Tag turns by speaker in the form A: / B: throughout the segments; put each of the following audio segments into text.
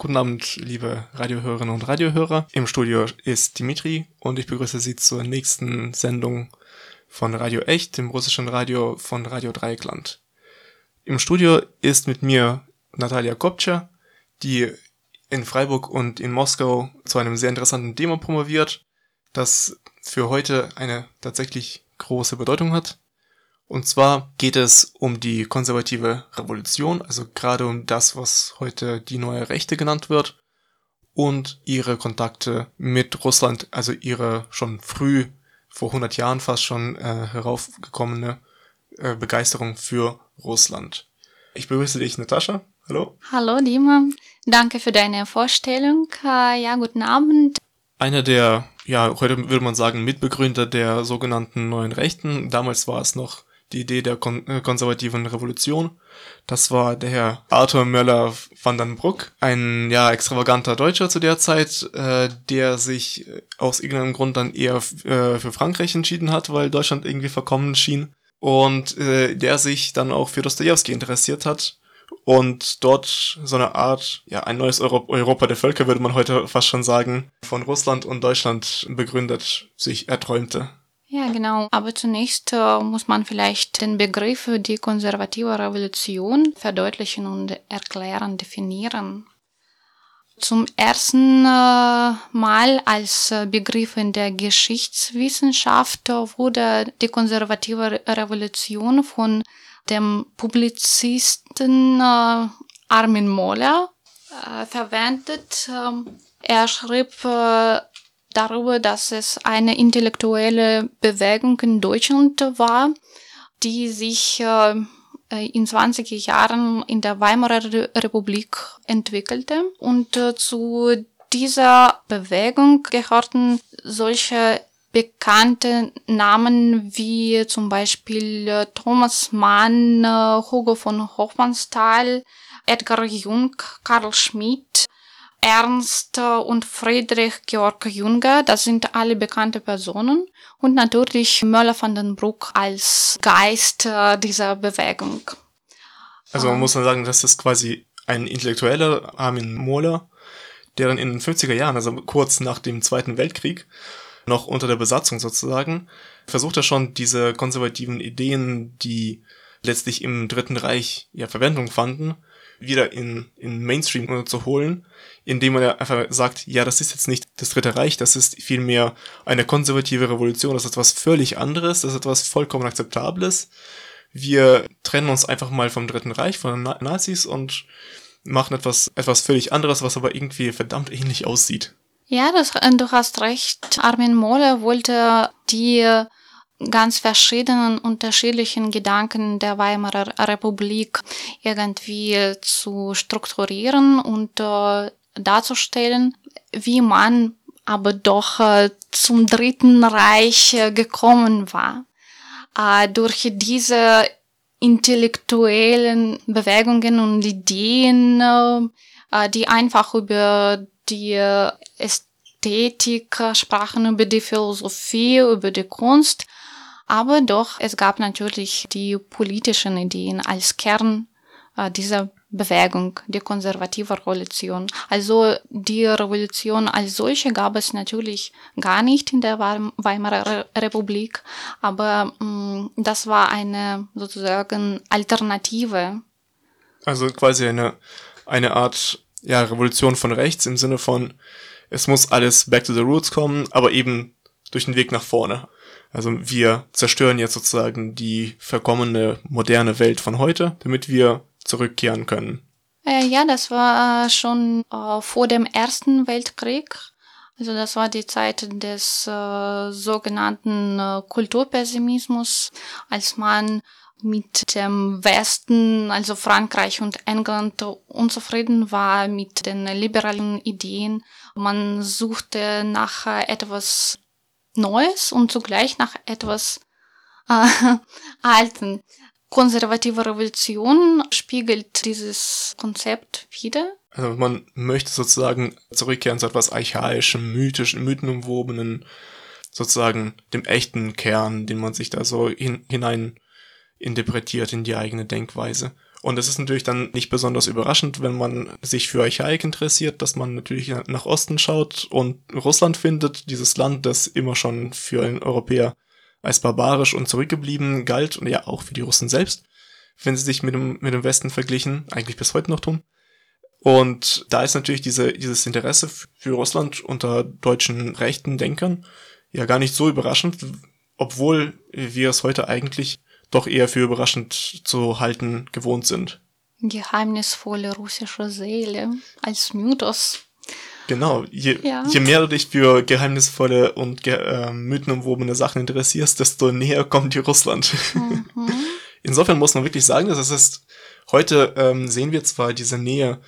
A: Guten Abend, liebe Radiohörerinnen und Radiohörer. Im Studio ist Dimitri und ich begrüße Sie zur nächsten Sendung von Radio Echt, dem russischen Radio von Radio Dreieckland. Im Studio ist mit mir Natalia Kopcha, die in Freiburg und in Moskau zu einem sehr interessanten Thema promoviert, das für heute eine tatsächlich große Bedeutung hat. Und zwar geht es um die konservative Revolution, also gerade um das, was heute die neue Rechte genannt wird, und ihre Kontakte mit Russland, also ihre schon früh, vor 100 Jahren fast schon äh, heraufgekommene äh, Begeisterung für Russland. Ich begrüße dich, Natascha. Hallo.
B: Hallo, Dima. Danke für deine Vorstellung. Äh, ja, guten Abend.
A: Einer der, ja, heute würde man sagen, Mitbegründer der sogenannten neuen Rechten. Damals war es noch die Idee der kon äh, konservativen Revolution. Das war der Herr Arthur Möller van den Bruck, ein ja extravaganter Deutscher zu der Zeit, äh, der sich aus irgendeinem Grund dann eher äh, für Frankreich entschieden hat, weil Deutschland irgendwie verkommen schien und äh, der sich dann auch für Dostoevsky interessiert hat und dort so eine Art, ja, ein neues Euro Europa der Völker, würde man heute fast schon sagen, von Russland und Deutschland begründet, sich erträumte.
B: Ja, genau. Aber zunächst äh, muss man vielleicht den Begriff die konservative Revolution verdeutlichen und erklären, definieren. Zum ersten äh, Mal als äh, Begriff in der Geschichtswissenschaft wurde die konservative Revolution von dem Publizisten äh, Armin Mohler äh, verwendet. Ähm, er schrieb äh, darüber, dass es eine intellektuelle Bewegung in Deutschland war, die sich äh, in 20 Jahren in der Weimarer Republik entwickelte. Und äh, zu dieser Bewegung gehörten solche bekannte Namen wie zum Beispiel äh, Thomas Mann, Hugo von Hofmannsthal, Edgar Jung, Karl Schmidt, Ernst und Friedrich Georg Junger, das sind alle bekannte Personen. Und natürlich Möller van den Bruck als Geist äh, dieser Bewegung.
A: Also man ähm. muss dann sagen, das ist quasi ein intellektueller Armin Mohler, der dann in den 50er Jahren, also kurz nach dem Zweiten Weltkrieg, noch unter der Besatzung sozusagen, versucht er schon diese konservativen Ideen, die letztlich im Dritten Reich ja Verwendung fanden, wieder in, in Mainstream zu holen, indem man einfach sagt, ja, das ist jetzt nicht das Dritte Reich, das ist vielmehr eine konservative Revolution, das ist etwas völlig anderes, das ist etwas vollkommen Akzeptables. Wir trennen uns einfach mal vom Dritten Reich, von den Nazis und machen etwas, etwas völlig anderes, was aber irgendwie verdammt ähnlich aussieht.
B: Ja, das, du hast recht. Armin Mohler wollte die ganz verschiedenen unterschiedlichen Gedanken der Weimarer Republik irgendwie zu strukturieren und äh, darzustellen, wie man aber doch äh, zum Dritten Reich äh, gekommen war. Äh, durch diese intellektuellen Bewegungen und Ideen, äh, die einfach über die Ästhetik sprachen, über die Philosophie, über die Kunst, aber doch, es gab natürlich die politischen Ideen als Kern äh, dieser Bewegung, die konservative Revolution. Also die Revolution als solche gab es natürlich gar nicht in der Weimarer Republik, aber mh, mm, das war eine sozusagen Alternative.
A: Also quasi eine, eine Art ja, Revolution von rechts im Sinne von, es muss alles back to the roots kommen, aber eben durch den Weg nach vorne. Also wir zerstören jetzt sozusagen die verkommene moderne Welt von heute, damit wir zurückkehren können.
B: Äh, ja, das war äh, schon äh, vor dem Ersten Weltkrieg. Also das war die Zeit des äh, sogenannten äh, Kulturpessimismus, als man mit dem Westen, also Frankreich und England, unzufrieden war mit den liberalen Ideen. Man suchte nach etwas Neues und zugleich nach etwas äh, Alten. Konservative Revolution spiegelt dieses Konzept wieder.
A: Also man möchte sozusagen zurückkehren zu etwas archaischem, mythischen, mythenumwobenen, sozusagen dem echten Kern, den man sich da so hin, hinein interpretiert in die eigene Denkweise. Und es ist natürlich dann nicht besonders überraschend, wenn man sich für Archaik interessiert, dass man natürlich nach Osten schaut und Russland findet, dieses Land, das immer schon für einen Europäer als barbarisch und zurückgeblieben galt und ja auch für die Russen selbst, wenn sie sich mit dem, mit dem Westen verglichen, eigentlich bis heute noch tun. Und da ist natürlich diese, dieses Interesse für Russland unter deutschen rechten Denkern ja gar nicht so überraschend, obwohl wir es heute eigentlich doch eher für überraschend zu halten gewohnt sind.
B: Geheimnisvolle russische Seele als Mythos.
A: Genau, je, ja. je mehr du dich für geheimnisvolle und ge äh, mythenumwobene Sachen interessierst, desto näher kommt dir Russland. Mhm. Insofern muss man wirklich sagen, dass es ist, heute ähm, sehen wir zwar diese Nähe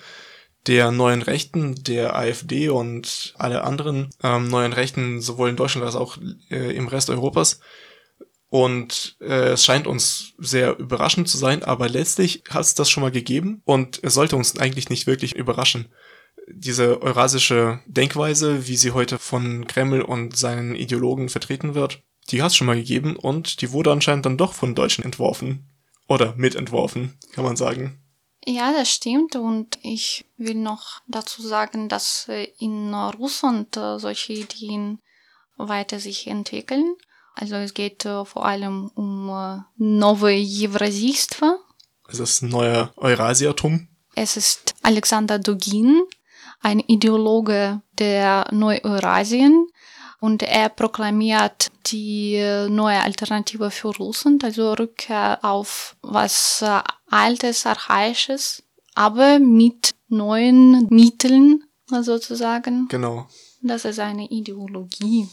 A: der neuen Rechten, der AfD und alle anderen ähm, neuen Rechten, sowohl in Deutschland als auch äh, im Rest Europas, und äh, es scheint uns sehr überraschend zu sein, aber letztlich hat es das schon mal gegeben und es sollte uns eigentlich nicht wirklich überraschen. Diese eurasische Denkweise, wie sie heute von Kreml und seinen Ideologen vertreten wird, die hat es schon mal gegeben und die wurde anscheinend dann doch von Deutschen entworfen. Oder mitentworfen, kann man sagen.
B: Ja, das stimmt. Und ich will noch dazu sagen, dass äh, in Russland äh, solche Ideen weiter sich entwickeln. Also es geht äh, vor allem um äh, Nowe Евразийство.
A: Es ist neuer Eurasiatum.
B: Es ist Alexander Dugin, ein Ideologe der Neu-Eurasien. Und er proklamiert die äh, neue Alternative für Russland, also Rückkehr auf was äh, Altes, Archaisches, aber mit neuen Mitteln sozusagen.
A: Genau.
B: Das ist eine Ideologie.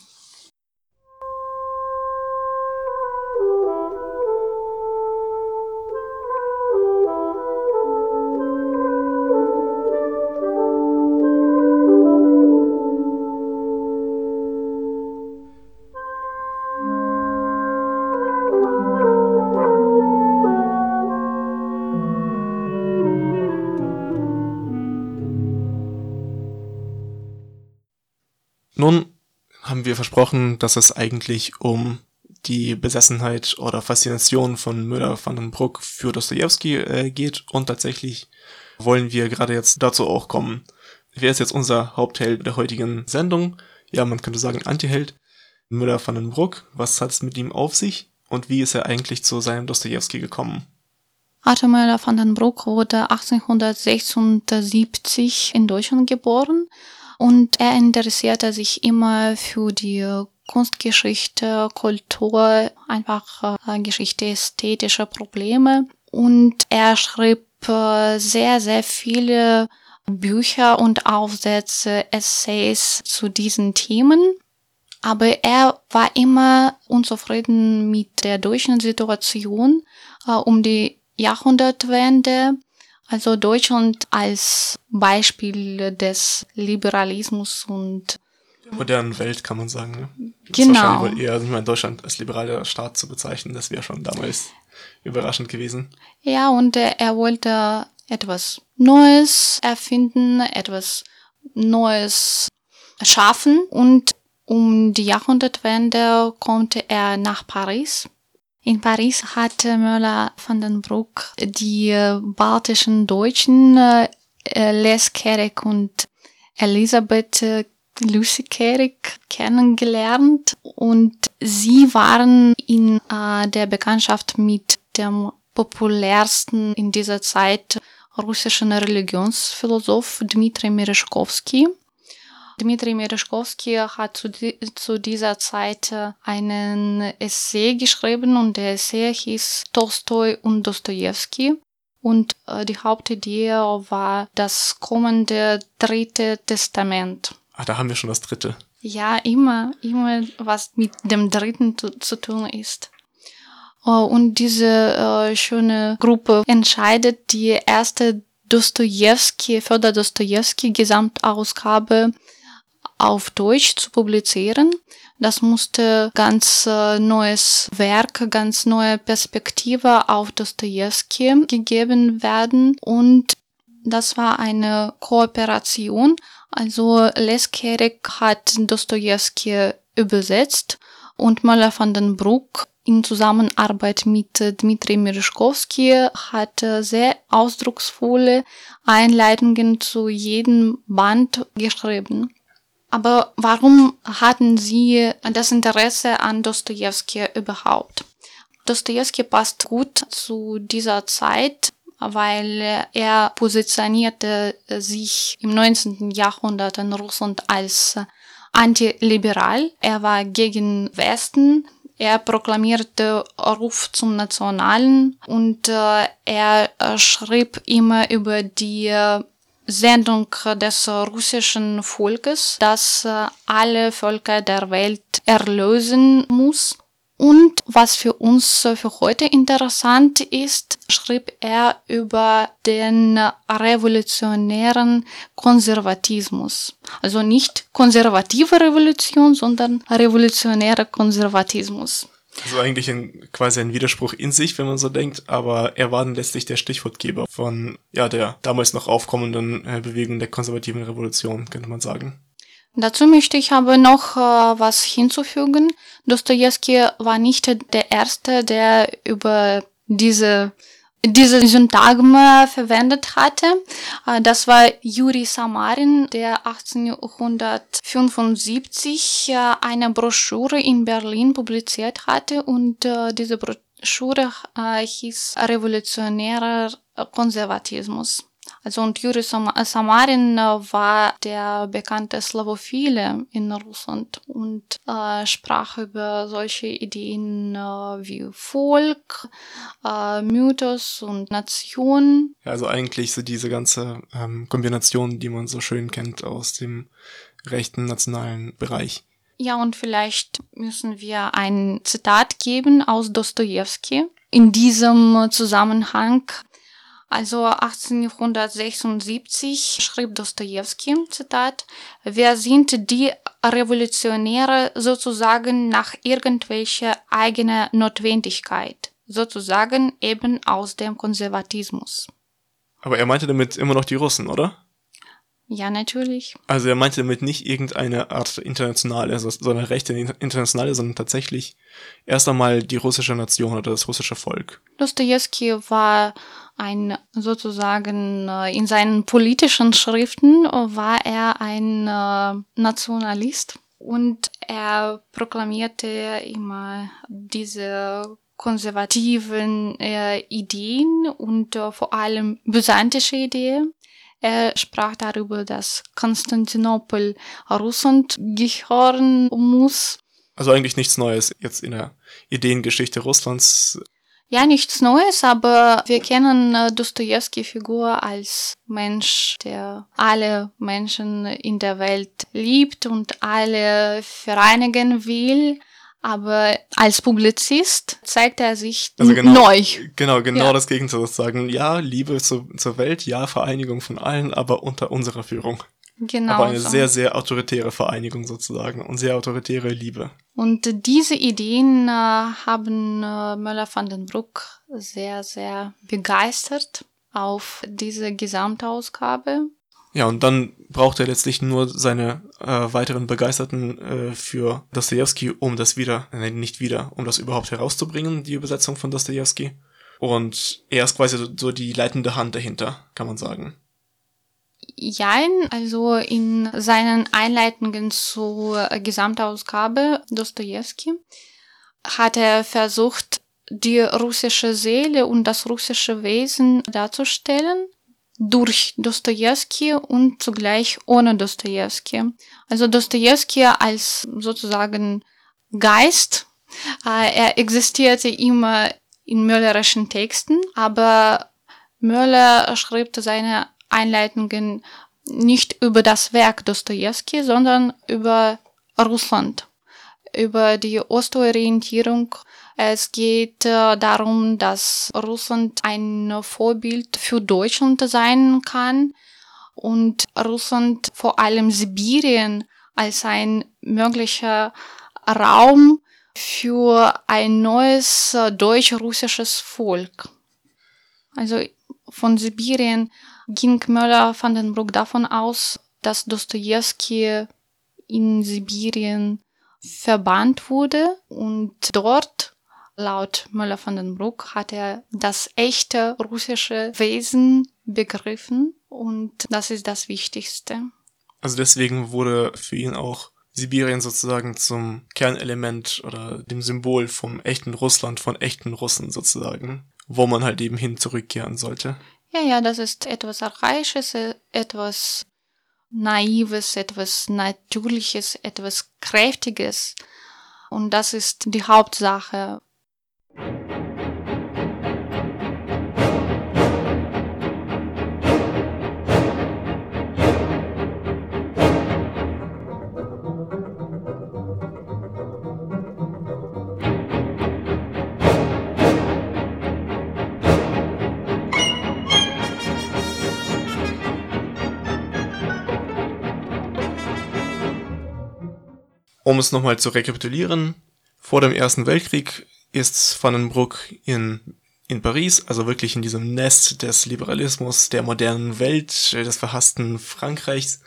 A: Versprochen, dass es eigentlich um die Besessenheit oder Faszination von Müller van den Bruck für Dostoevsky äh, geht und tatsächlich wollen wir gerade jetzt dazu auch kommen. Wer ist jetzt unser Hauptheld der heutigen Sendung? Ja, man könnte sagen Antiheld. Müller van den Bruck. Was hat es mit ihm auf sich? Und wie ist er eigentlich zu seinem Dostoevsky gekommen?
B: Arthur Müller van den Bruck wurde 1876 in Deutschland geboren und er interessierte sich immer für die Kunstgeschichte, Kultur, einfach äh, Geschichte, ästhetische Probleme. Und er schrieb äh, sehr, sehr viele Bücher und Aufsätze, Essays zu diesen Themen. Aber er war immer unzufrieden mit der deutschen Situation äh, um die Jahrhundertwende also Deutschland als Beispiel des Liberalismus und
A: der modernen Welt kann man sagen. Ne?
B: Genau.
A: Wahrscheinlich eher ich meine, Deutschland als liberaler Staat zu bezeichnen, das wäre schon damals überraschend gewesen.
B: Ja, und er, er wollte etwas Neues erfinden, etwas Neues schaffen und um die Jahrhundertwende konnte er nach Paris in Paris hatte Möller van den Bruck die äh, baltischen Deutschen äh, Les Kerik und Elisabeth äh, Lucy Kerik kennengelernt. Und sie waren in äh, der Bekanntschaft mit dem populärsten in dieser Zeit russischen Religionsphilosoph Dmitri Merezhkovsky Dmitri Merezhkovsky hat zu, zu, dieser Zeit äh, einen Essay geschrieben und der Essay hieß Tolstoi und Dostoevsky. Und äh, die Hauptidee war das kommende dritte Testament.
A: Ah, da haben wir schon das dritte.
B: Ja, immer, immer was mit dem dritten zu, zu tun ist. und diese schöne Gruppe entscheidet, die erste Dostoevsky, Fedor Dostoevsky Gesamtausgabe auf Deutsch zu publizieren. Das musste ganz äh, neues Werk, ganz neue Perspektive auf Dostoevsky gegeben werden und das war eine Kooperation. Also Leskerik hat Dostoevsky übersetzt und Möller van den Bruck in Zusammenarbeit mit Dmitri Merezhkovsky hat sehr ausdrucksvolle Einleitungen zu jedem Band geschrieben. Aber warum hatten Sie das Interesse an Dostoevsky überhaupt? Dostoevsky passt gut zu dieser Zeit, weil er positionierte sich im 19. Jahrhundert in Russland als antiliberal. Er war gegen Westen. Er proklamierte Ruf zum Nationalen und äh, er schrieb immer über die Sendung des russischen Volkes, das äh, alle Völker der Welt erlösen muss. Und was für uns für heute interessant ist, schrieb er über den revolutionären Konservatismus. Also nicht konservative Revolution, sondern revolutionärer Konservatismus.
A: Also eigentlich ein, quasi ein Widerspruch in sich, wenn man so denkt, aber er war dann letztlich der Stichwortgeber von ja der damals noch aufkommenden äh, Bewegung der konservativen Revolution, könnte man sagen.
B: Dazu möchte ich aber noch äh, was hinzufügen. Dostoevsky war nicht der Erste, der über diese diese Syntagma verwendet hatte. Äh, das war Juri Samarin, der 1875 äh, eine Broschüre in Berlin publiziert hatte und äh, diese Broschüre hieß Revolutionärer Konservatismus. Also und Juri Samarin äh, war der bekannte Slavophile in Russland und äh, sprach über solche Ideen äh, wie Volk, äh, Mythos und Nation.
A: Ja, also eigentlich so diese ganze ähm, Kombination, die man so schön kennt aus dem rechten nationalen Bereich.
B: Ja, und vielleicht müssen wir ein Zitat geben aus Dostoevsky. In diesem Zusammenhang also 1876 schrieb Dostoevsky, Zitat, wir sind die Revolutionäre sozusagen nach irgendwelcher eigener Notwendigkeit, sozusagen eben aus dem Konservatismus.
A: Aber er meinte damit immer noch die Russen, oder?
B: Ja, natürlich.
A: Also er meinte damit nicht irgendeine Art internationale, sondern rechte internationale, sondern tatsächlich erst einmal die russische Nation oder das russische Volk.
B: Dostoevsky war ein sozusagen äh, in seinen politischen Schriften war er ein äh, Nationalist und er proklamierte immer diese konservativen äh, Ideen und vor allem byzantische Ideen. Er sprach darüber, dass Konstantinopel Russland gehören muss.
A: Also eigentlich nichts Neues jetzt in der Ideengeschichte Russlands.
B: Ja, nichts Neues, aber wir kennen äh, Dostoevsky-Figur als Mensch, der alle Menschen in der Welt liebt und alle vereinigen will. Aber als Publizist zeigt er sich also genau, neu.
A: Genau, genau ja. das Gegenteil sozusagen. Ja, Liebe zu, zur Welt, ja, Vereinigung von allen, aber unter unserer Führung. Genau. Aber eine so. sehr, sehr autoritäre Vereinigung sozusagen und sehr autoritäre Liebe.
B: Und diese Ideen äh, haben äh, Möller van den Bruck sehr, sehr begeistert auf diese Gesamtausgabe.
A: Ja, und dann braucht er letztlich nur seine äh, weiteren Begeisterten äh, für Dostoevsky, um das wieder, äh, nicht wieder, um das überhaupt herauszubringen, die Übersetzung von Dostoevsky. Und er ist quasi so, so die leitende Hand dahinter, kann man sagen.
B: Jein, also in seinen Einleitungen zur Gesamtausgabe Dostoevsky hat er versucht, die russische Seele und das russische Wesen darzustellen durch Dostoevsky und zugleich ohne Dostoevsky. Also Dostoevsky als sozusagen Geist, äh, er existierte immer in möllerischen Texten, aber Möller schrieb seine Einleitungen nicht über das Werk Dostoevsky, sondern über Russland, über die Ostorientierung. Es geht äh, darum, dass Russland ein Vorbild für Deutschland sein kann und Russland vor allem Sibirien als ein möglicher Raum für ein neues äh, deutsch-russisches Volk. Also von Sibirien ging Möller van den Bruck davon aus, dass Dostoevsky in Sibirien verbannt wurde und dort laut Möller van den Bruck hat er das echte russische Wesen begriffen und das ist das Wichtigste.
A: Also deswegen wurde für ihn auch Sibirien sozusagen zum Kernelement oder dem Symbol vom echten Russland, von echten Russen sozusagen, wo man halt eben hin zurückkehren sollte.
B: Ja, ja, das ist etwas Archaisches, etwas Naives, etwas Natürliches, etwas Kräftiges. Und das ist die Hauptsache.
A: Um es nochmal zu rekapitulieren, vor dem Ersten Weltkrieg ist Vandenbruck in, in Paris, also wirklich in diesem Nest des Liberalismus, der modernen Welt, des verhassten Frankreichs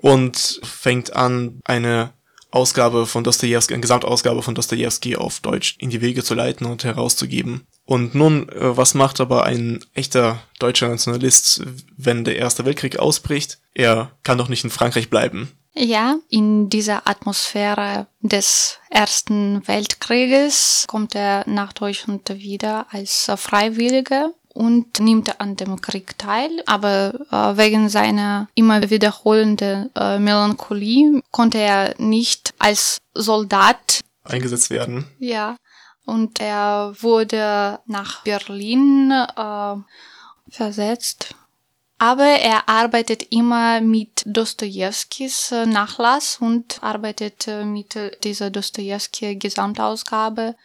A: und fängt an, eine Ausgabe von Dostoevsky, eine Gesamtausgabe von Dostoevsky auf Deutsch in die Wege zu leiten und herauszugeben. Und nun, äh, was macht aber ein echter deutscher Nationalist, wenn der Erste Weltkrieg ausbricht? Er kann doch nicht in Frankreich bleiben.
B: Ja, in dieser Atmosphäre des Ersten Weltkrieges kommt er nach Deutschland wieder als Freiwilliger und nimmt an dem Krieg teil, aber äh, wegen seiner immer wiederholenden äh, Melancholie konnte er nicht als Soldat
A: eingesetzt werden.
B: Ja, und er wurde nach Berlin äh, versetzt aber er arbeitet immer mit Dostojewskis äh, Nachlass und arbeitet äh, mit äh, dieser Dostojewski Gesamtausgabe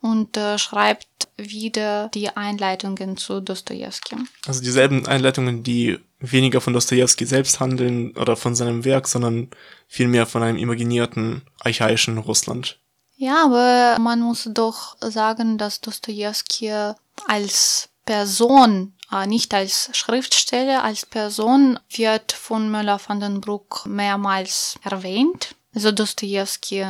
B: und schreibt wieder die Einleitungen zu Dostojewski.
A: Also dieselben Einleitungen, die weniger von Dostojewski selbst handeln oder von seinem Werk, sondern vielmehr von einem imaginierten, archaischen Russland.
B: Ja, aber man muss doch sagen, dass Dostojewski als Person äh, nicht als Schriftsteller, als Person wird von Möller van den Bruck mehrmals erwähnt. Also Dostoevsky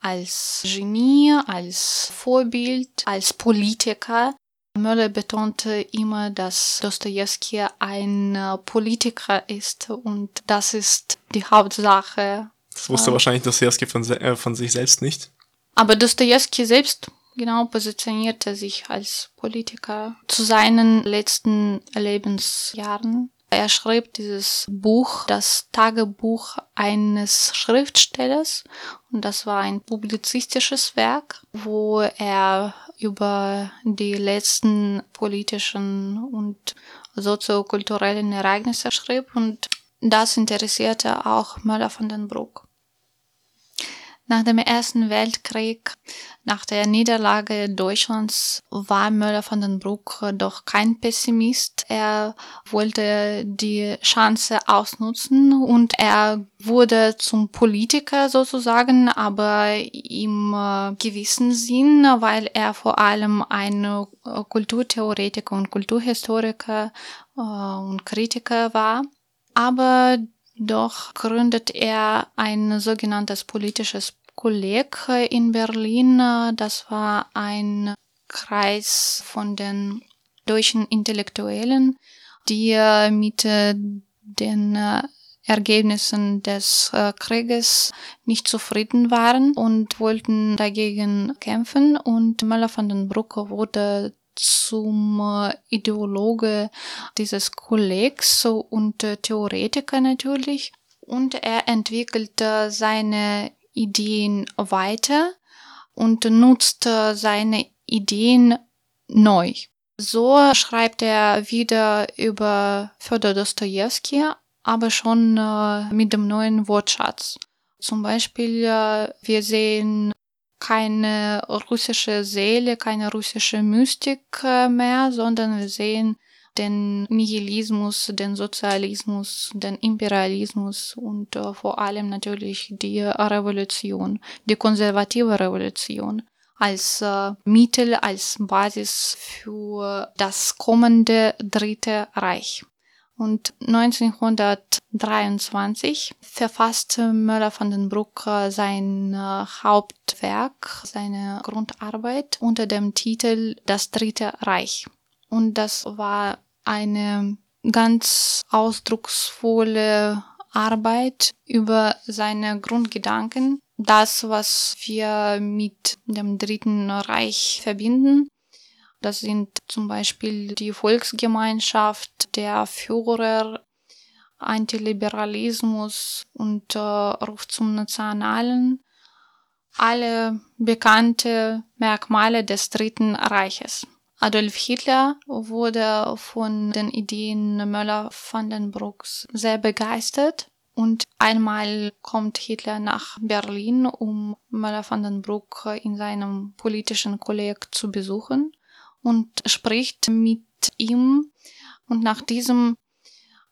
B: als Genie, als Vorbild, als Politiker. Möller betonte immer, dass Dostoevsky ein äh, Politiker ist und das ist die Hauptsache.
A: Das wusste äh, wahrscheinlich Dostoevsky von, äh, von sich selbst nicht.
B: Aber Dostoevsky selbst genau positionierte sich als Politiker zu seinen letzten Lebensjahren. Er schrieb dieses Buch, das Tagebuch eines Schriftstellers, und das war ein publizistisches Werk, wo er über die letzten politischen und soziokulturellen Ereignisse schrieb und das interessierte auch Möller von den Bruck. Nach dem Ersten Weltkrieg, nach der Niederlage Deutschlands, war Möller von den Bruck doch kein Pessimist. Er wollte die Chance ausnutzen und er wurde zum Politiker sozusagen, aber im äh, gewissen Sinn, weil er vor allem ein äh, Kulturtheoretiker und Kulturhistoriker äh, und Kritiker war. Aber doch gründet er ein sogenanntes politisches Kolleg in Berlin. Das war ein Kreis von den deutschen Intellektuellen, die mit den Ergebnissen des Krieges nicht zufrieden waren und wollten dagegen kämpfen. Und Möller von den Bruck wurde zum Ideologe dieses Kollegs und Theoretiker natürlich. Und er entwickelte seine Ideen weiter und nutzt seine Ideen neu. So schreibt er wieder über Fyodor Dostoevsky, aber schon äh, mit dem neuen Wortschatz. Zum Beispiel, äh, wir sehen keine russische Seele, keine russische Mystik äh, mehr, sondern wir sehen den Nihilismus, den Sozialismus, den Imperialismus und äh, vor allem natürlich die Revolution, die konservative Revolution als äh, Mittel, als Basis für das kommende Dritte Reich. Und 1923 verfasste Möller van den Bruck äh, sein äh, Hauptwerk, seine Grundarbeit unter dem Titel Das Dritte Reich. Und das war eine ganz ausdrucksvolle Arbeit über seine Grundgedanken, das, was wir mit dem Dritten Reich verbinden. Das sind zum Beispiel die Volksgemeinschaft, der Führer, Antiliberalismus und äh, Ruf zum Nationalen. Alle bekannte Merkmale des Dritten Reiches. Adolf Hitler wurde von den Ideen Möller van den Brucks sehr begeistert und einmal kommt Hitler nach Berlin, um Möller van den Bruck in seinem politischen Kolleg zu besuchen und spricht mit ihm. Und nach diesem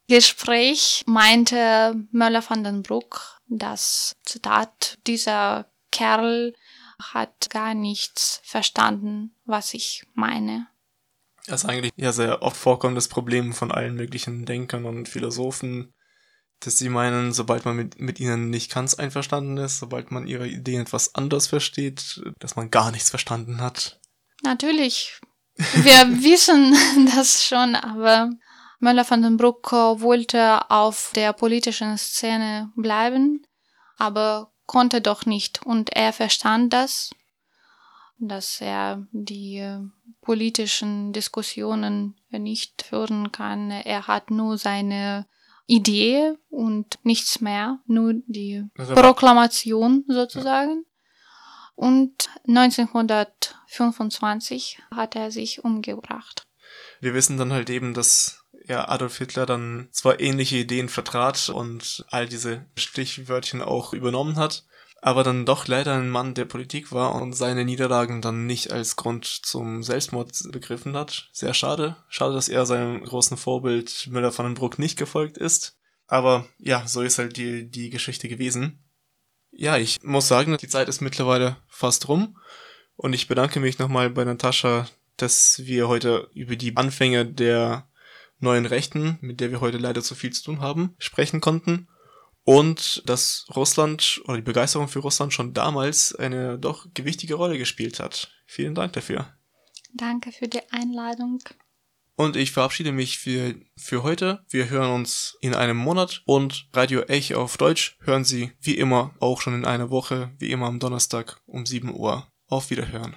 B: Gespräch meinte Möller van den Bruck, das Zitat, dieser Kerl hat gar nichts verstanden, was ich meine.
A: Das ist eigentlich ja sehr oft vorkommendes Problem von allen möglichen Denkern und Philosophen, dass sie meinen, sobald man mit, mit ihnen nicht ganz einverstanden ist, sobald man ihre Ideen etwas anders versteht, dass man gar nichts verstanden hat.
B: Natürlich. Wir wissen das schon, aber Möller van den Bruck wollte auf der politischen Szene bleiben, aber konnte doch nicht. Und er verstand das, dass er die politischen Diskussionen nicht führen kann. Er hat nur seine Idee und nichts mehr, nur die also, Proklamation sozusagen. Ja. Und 1925 hat er sich umgebracht.
A: Wir wissen dann halt eben, dass ja, Adolf Hitler dann zwar ähnliche Ideen vertrat und all diese Stichwörtchen auch übernommen hat, aber dann doch leider ein Mann der Politik war und seine Niederlagen dann nicht als Grund zum Selbstmord begriffen hat. Sehr schade. Schade, dass er seinem großen Vorbild Müller von den Bruck nicht gefolgt ist. Aber ja, so ist halt die, die Geschichte gewesen. Ja, ich muss sagen, die Zeit ist mittlerweile fast rum. Und ich bedanke mich nochmal bei Natascha, dass wir heute über die Anfänge der neuen Rechten, mit der wir heute leider zu viel zu tun haben, sprechen konnten. Und dass Russland oder die Begeisterung für Russland schon damals eine doch gewichtige Rolle gespielt hat. Vielen Dank dafür.
B: Danke für die Einladung.
A: Und ich verabschiede mich für, für heute. Wir hören uns in einem Monat und Radio Echo auf Deutsch hören Sie wie immer auch schon in einer Woche, wie immer am Donnerstag um 7 Uhr. Auf Wiederhören.